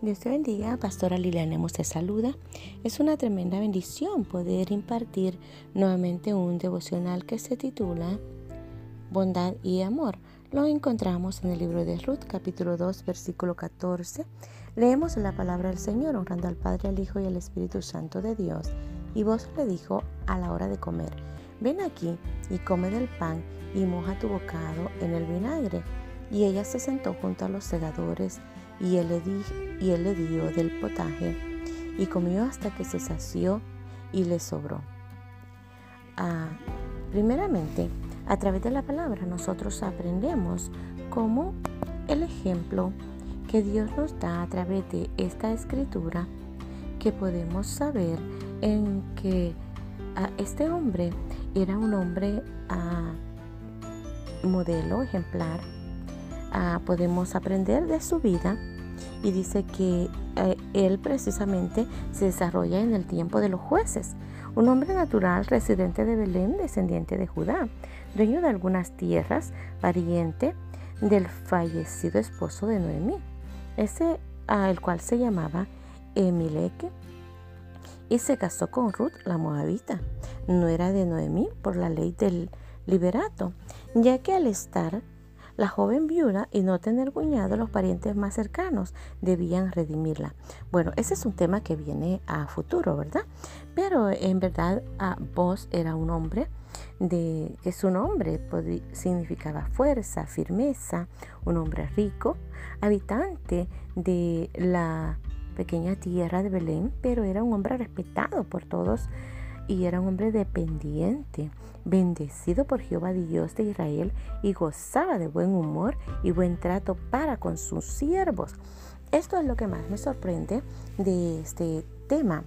Dios te bendiga, Pastora Liliana te saluda. Es una tremenda bendición poder impartir nuevamente un devocional que se titula Bondad y Amor. Lo encontramos en el libro de Ruth, capítulo 2, versículo 14. Leemos la palabra del Señor, honrando al Padre, al Hijo y al Espíritu Santo de Dios. Y vos le dijo a la hora de comer, ven aquí y come del pan y moja tu bocado en el vinagre. Y ella se sentó junto a los segadores y él le, dio del potaje y comió hasta que se sació y le sobró. Ah, primeramente, a través de la palabra nosotros aprendemos cómo el ejemplo que Dios nos da a través de esta escritura, que podemos saber en que ah, este hombre era un hombre ah, modelo, ejemplar, Ah, podemos aprender de su vida y dice que eh, él precisamente se desarrolla en el tiempo de los jueces, un hombre natural residente de Belén, descendiente de Judá, dueño de algunas tierras, pariente del fallecido esposo de Noemí, ese a el cual se llamaba Emileque, y se casó con Ruth, la moabita. No era de Noemí por la ley del liberato, ya que al estar la joven viuda y no tener cuñado, los parientes más cercanos debían redimirla. Bueno, ese es un tema que viene a futuro, ¿verdad? Pero en verdad vos era un hombre de que su nombre significaba fuerza, firmeza, un hombre rico, habitante de la pequeña tierra de Belén, pero era un hombre respetado por todos y era un hombre dependiente, bendecido por Jehová Dios de Israel y gozaba de buen humor y buen trato para con sus siervos. Esto es lo que más me sorprende de este tema,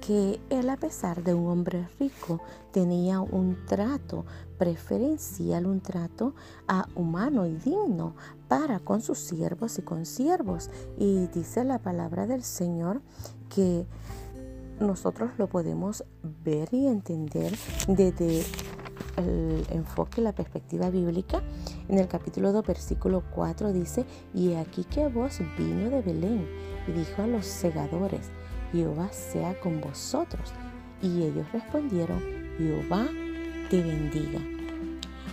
que él a pesar de un hombre rico tenía un trato preferencial, un trato a humano y digno para con sus siervos y con siervos. Y dice la palabra del Señor que nosotros lo podemos ver y entender desde el enfoque, la perspectiva bíblica. En el capítulo 2, versículo 4 dice, y aquí que vos vino de Belén y dijo a los segadores, Jehová sea con vosotros. Y ellos respondieron, Jehová te bendiga.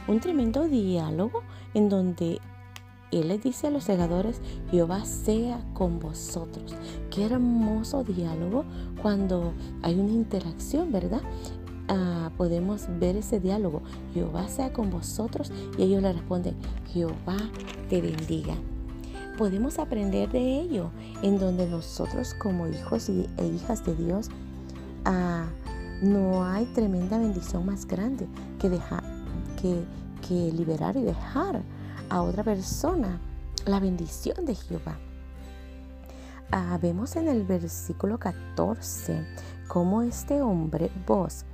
Un tremendo diálogo en donde él les dice a los segadores, Jehová sea con vosotros. Qué hermoso diálogo cuando hay una interacción, ¿verdad? Ah, podemos ver ese diálogo. Jehová sea con vosotros y ellos le responden, Jehová te bendiga. Podemos aprender de ello en donde nosotros como hijos e hijas de Dios, ah, no hay tremenda bendición más grande que, dejar, que liberar y dejar a otra persona la bendición de Jehová. Ah, vemos en el versículo 14 cómo este hombre, vos,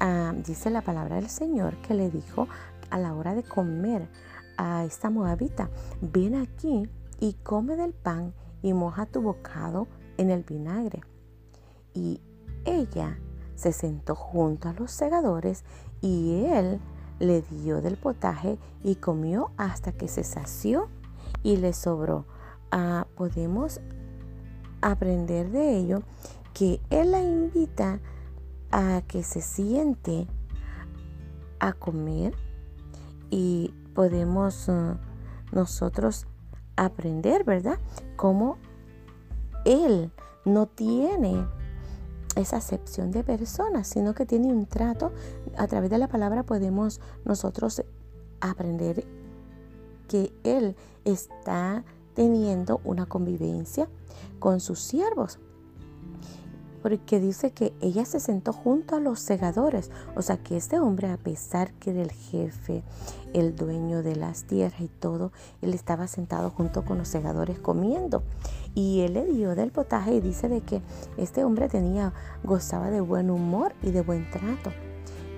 ah, dice la palabra del Señor que le dijo a la hora de comer a esta moabita, ven aquí y come del pan y moja tu bocado en el vinagre. Y ella se sentó junto a los segadores y él le dio del potaje y comió hasta que se sació y le sobró. Ah, podemos aprender de ello que Él la invita a que se siente a comer y podemos uh, nosotros aprender, ¿verdad? Cómo Él no tiene esa acepción de personas, sino que tiene un trato. A través de la palabra podemos nosotros aprender que Él está teniendo una convivencia con sus siervos porque dice que ella se sentó junto a los segadores. O sea que este hombre, a pesar que era el jefe, el dueño de las tierras y todo, él estaba sentado junto con los segadores comiendo. Y él le dio del potaje y dice de que este hombre tenía, gozaba de buen humor y de buen trato.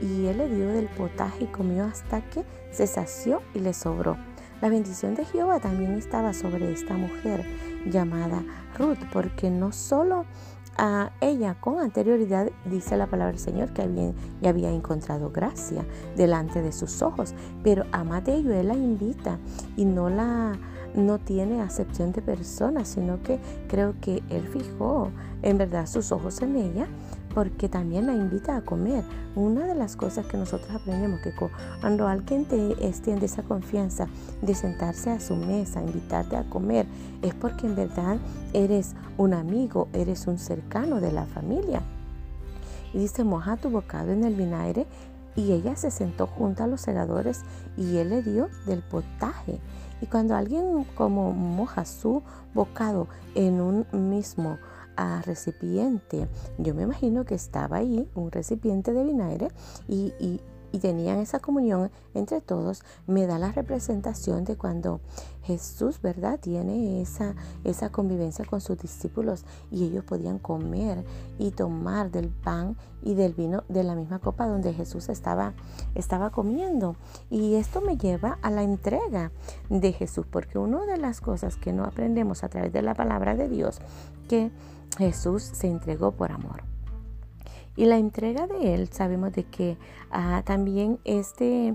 Y él le dio del potaje y comió hasta que se sació y le sobró. La bendición de Jehová también estaba sobre esta mujer llamada Ruth, porque no solo a ella con anterioridad, dice la palabra del Señor, que había, encontrado gracia delante de sus ojos. Pero a más de ello, Él la invita y no la no tiene acepción de personas, sino que creo que Él fijó en verdad sus ojos en ella porque también la invita a comer. Una de las cosas que nosotros aprendemos que cuando alguien te extiende esa confianza de sentarse a su mesa, invitarte a comer, es porque en verdad eres un amigo, eres un cercano de la familia. Y dice, moja tu bocado en el vinagre y ella se sentó junto a los segadores y él le dio del potaje. Y cuando alguien como moja su bocado en un mismo a recipiente. Yo me imagino que estaba ahí un recipiente de vinagre y, y, tenían esa comunión entre todos. Me da la representación de cuando Jesús, ¿verdad? Tiene esa, esa convivencia con sus discípulos y ellos podían comer y tomar del pan y del vino de la misma copa donde Jesús estaba, estaba comiendo. Y esto me lleva a la entrega de Jesús, porque una de las cosas que no aprendemos a través de la palabra de Dios, que Jesús se entregó por amor. Y la entrega de Él, sabemos de que ah, también este,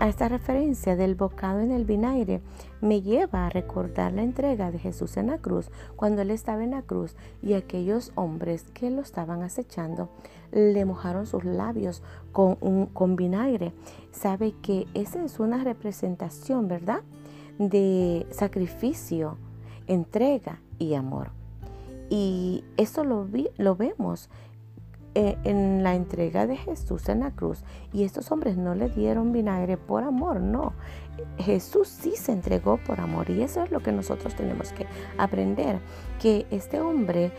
esta referencia del bocado en el vinagre me lleva a recordar la entrega de Jesús en la cruz, cuando Él estaba en la cruz y aquellos hombres que lo estaban acechando le mojaron sus labios con, un, con vinagre. Sabe que esa es una representación, ¿verdad? De sacrificio, entrega y amor. Y eso lo, lo vemos eh, en la entrega de Jesús en la cruz. Y estos hombres no le dieron vinagre por amor, no. Jesús sí se entregó por amor. Y eso es lo que nosotros tenemos que aprender. Que este hombre,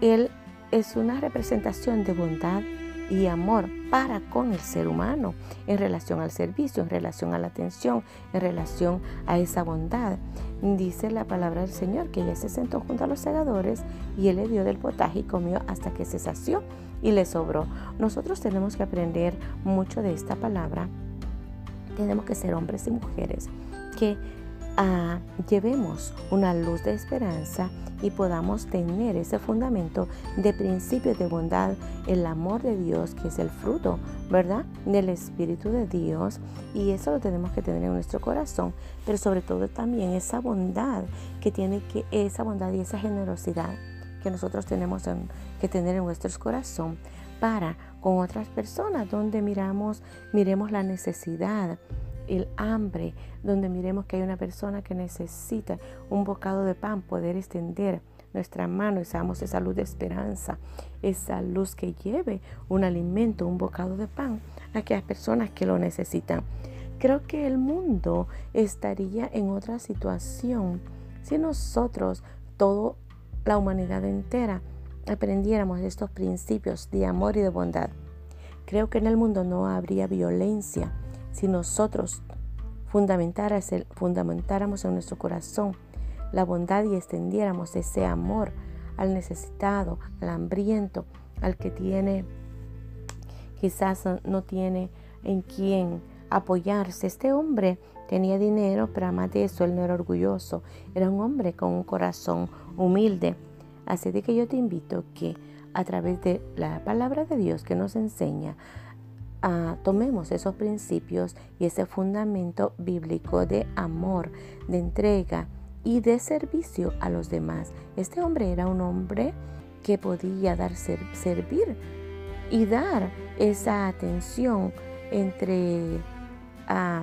él es una representación de bondad y amor para con el ser humano en relación al servicio, en relación a la atención, en relación a esa bondad. Dice la palabra del Señor que ella se sentó junto a los segadores y él le dio del potaje y comió hasta que se sació y le sobró. Nosotros tenemos que aprender mucho de esta palabra. Tenemos que ser hombres y mujeres que llevemos una luz de esperanza y podamos tener ese fundamento de principios de bondad, el amor de Dios, que es el fruto, ¿verdad? Del Espíritu de Dios. Y eso lo tenemos que tener en nuestro corazón, pero sobre todo también esa bondad que tiene que, esa bondad y esa generosidad que nosotros tenemos que tener en nuestro corazón para con otras personas, donde miramos, miremos la necesidad, el hambre, donde miremos que hay una persona que necesita un bocado de pan, poder extender nuestra mano y seamos esa luz de esperanza, esa luz que lleve un alimento, un bocado de pan a aquellas personas que lo necesitan. Creo que el mundo estaría en otra situación si nosotros, toda la humanidad entera, aprendiéramos estos principios de amor y de bondad. Creo que en el mundo no habría violencia si nosotros fundamentáramos en nuestro corazón la bondad y extendiéramos ese amor al necesitado, al hambriento, al que tiene, quizás no tiene en quién apoyarse. Este hombre tenía dinero, pero además de eso él no era orgulloso, era un hombre con un corazón humilde. Así de que yo te invito que a través de la palabra de Dios que nos enseña, tomemos esos principios y ese fundamento bíblico de amor, de entrega y de servicio a los demás. Este hombre era un hombre que podía dar servir y dar esa atención entre a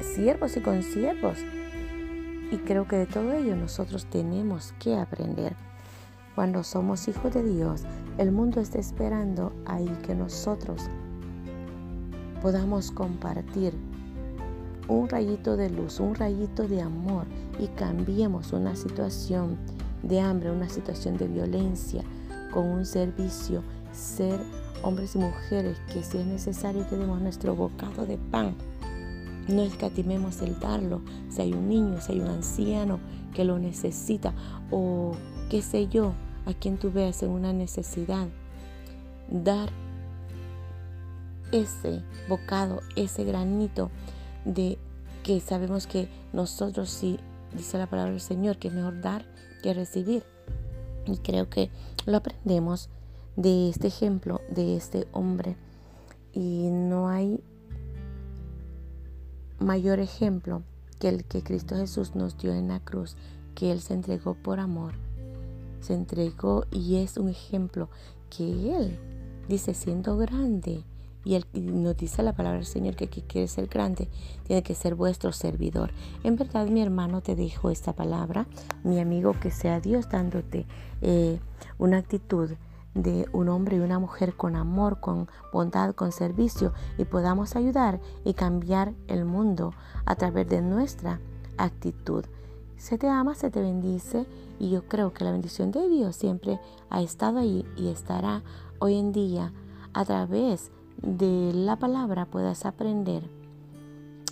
siervos y consiervos. Y creo que de todo ello nosotros tenemos que aprender. Cuando somos hijos de Dios, el mundo está esperando ahí que nosotros podamos compartir un rayito de luz, un rayito de amor y cambiemos una situación de hambre, una situación de violencia con un servicio, ser hombres y mujeres que si es necesario que demos nuestro bocado de pan. No escatimemos el darlo, si hay un niño, si hay un anciano que lo necesita o qué sé yo, a quien tú veas en una necesidad. Dar ese bocado, ese granito de que sabemos que nosotros sí, dice la palabra del Señor, que es mejor dar que recibir. Y creo que lo aprendemos de este ejemplo, de este hombre. Y no hay mayor ejemplo que el que Cristo Jesús nos dio en la cruz, que Él se entregó por amor. Se entregó y es un ejemplo que Él dice siendo grande. Y, él, nos dice la palabra del Señor que quien quiere ser grande tiene que ser vuestro servidor. En verdad mi hermano te dijo esta palabra, mi amigo, que sea Dios dándote eh, una actitud de un hombre y una mujer con amor, con bondad, con servicio y podamos ayudar y cambiar el mundo a través de nuestra actitud. Se te ama, se te bendice y yo creo que la bendición de Dios siempre ha estado ahí y estará hoy en día a través de la palabra puedas aprender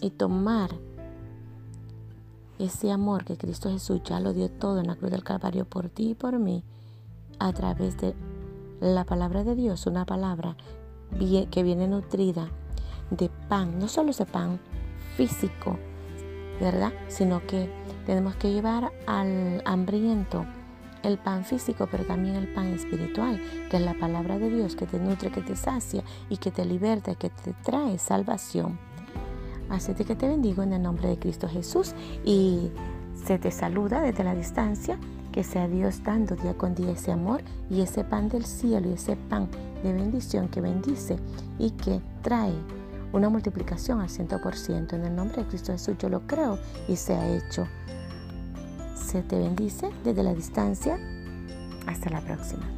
y tomar ese amor que Cristo Jesús ya lo dio todo en la cruz del Calvario por ti y por mí a través de la palabra de Dios, una palabra que viene nutrida de pan, no solo ese pan físico, ¿verdad? Sino que tenemos que llevar al hambriento el pan físico, pero también el pan espiritual, que es la palabra de Dios que te nutre, que te sacia y que te liberta, que te trae salvación. Así que te bendigo en el nombre de Cristo Jesús y se te saluda desde la distancia que sea Dios dando día con día ese amor y ese pan del cielo y ese pan de bendición que bendice y que trae una multiplicación al 100%. En el nombre de Cristo Jesús yo lo creo y se ha hecho. Se te bendice desde la distancia. Hasta la próxima.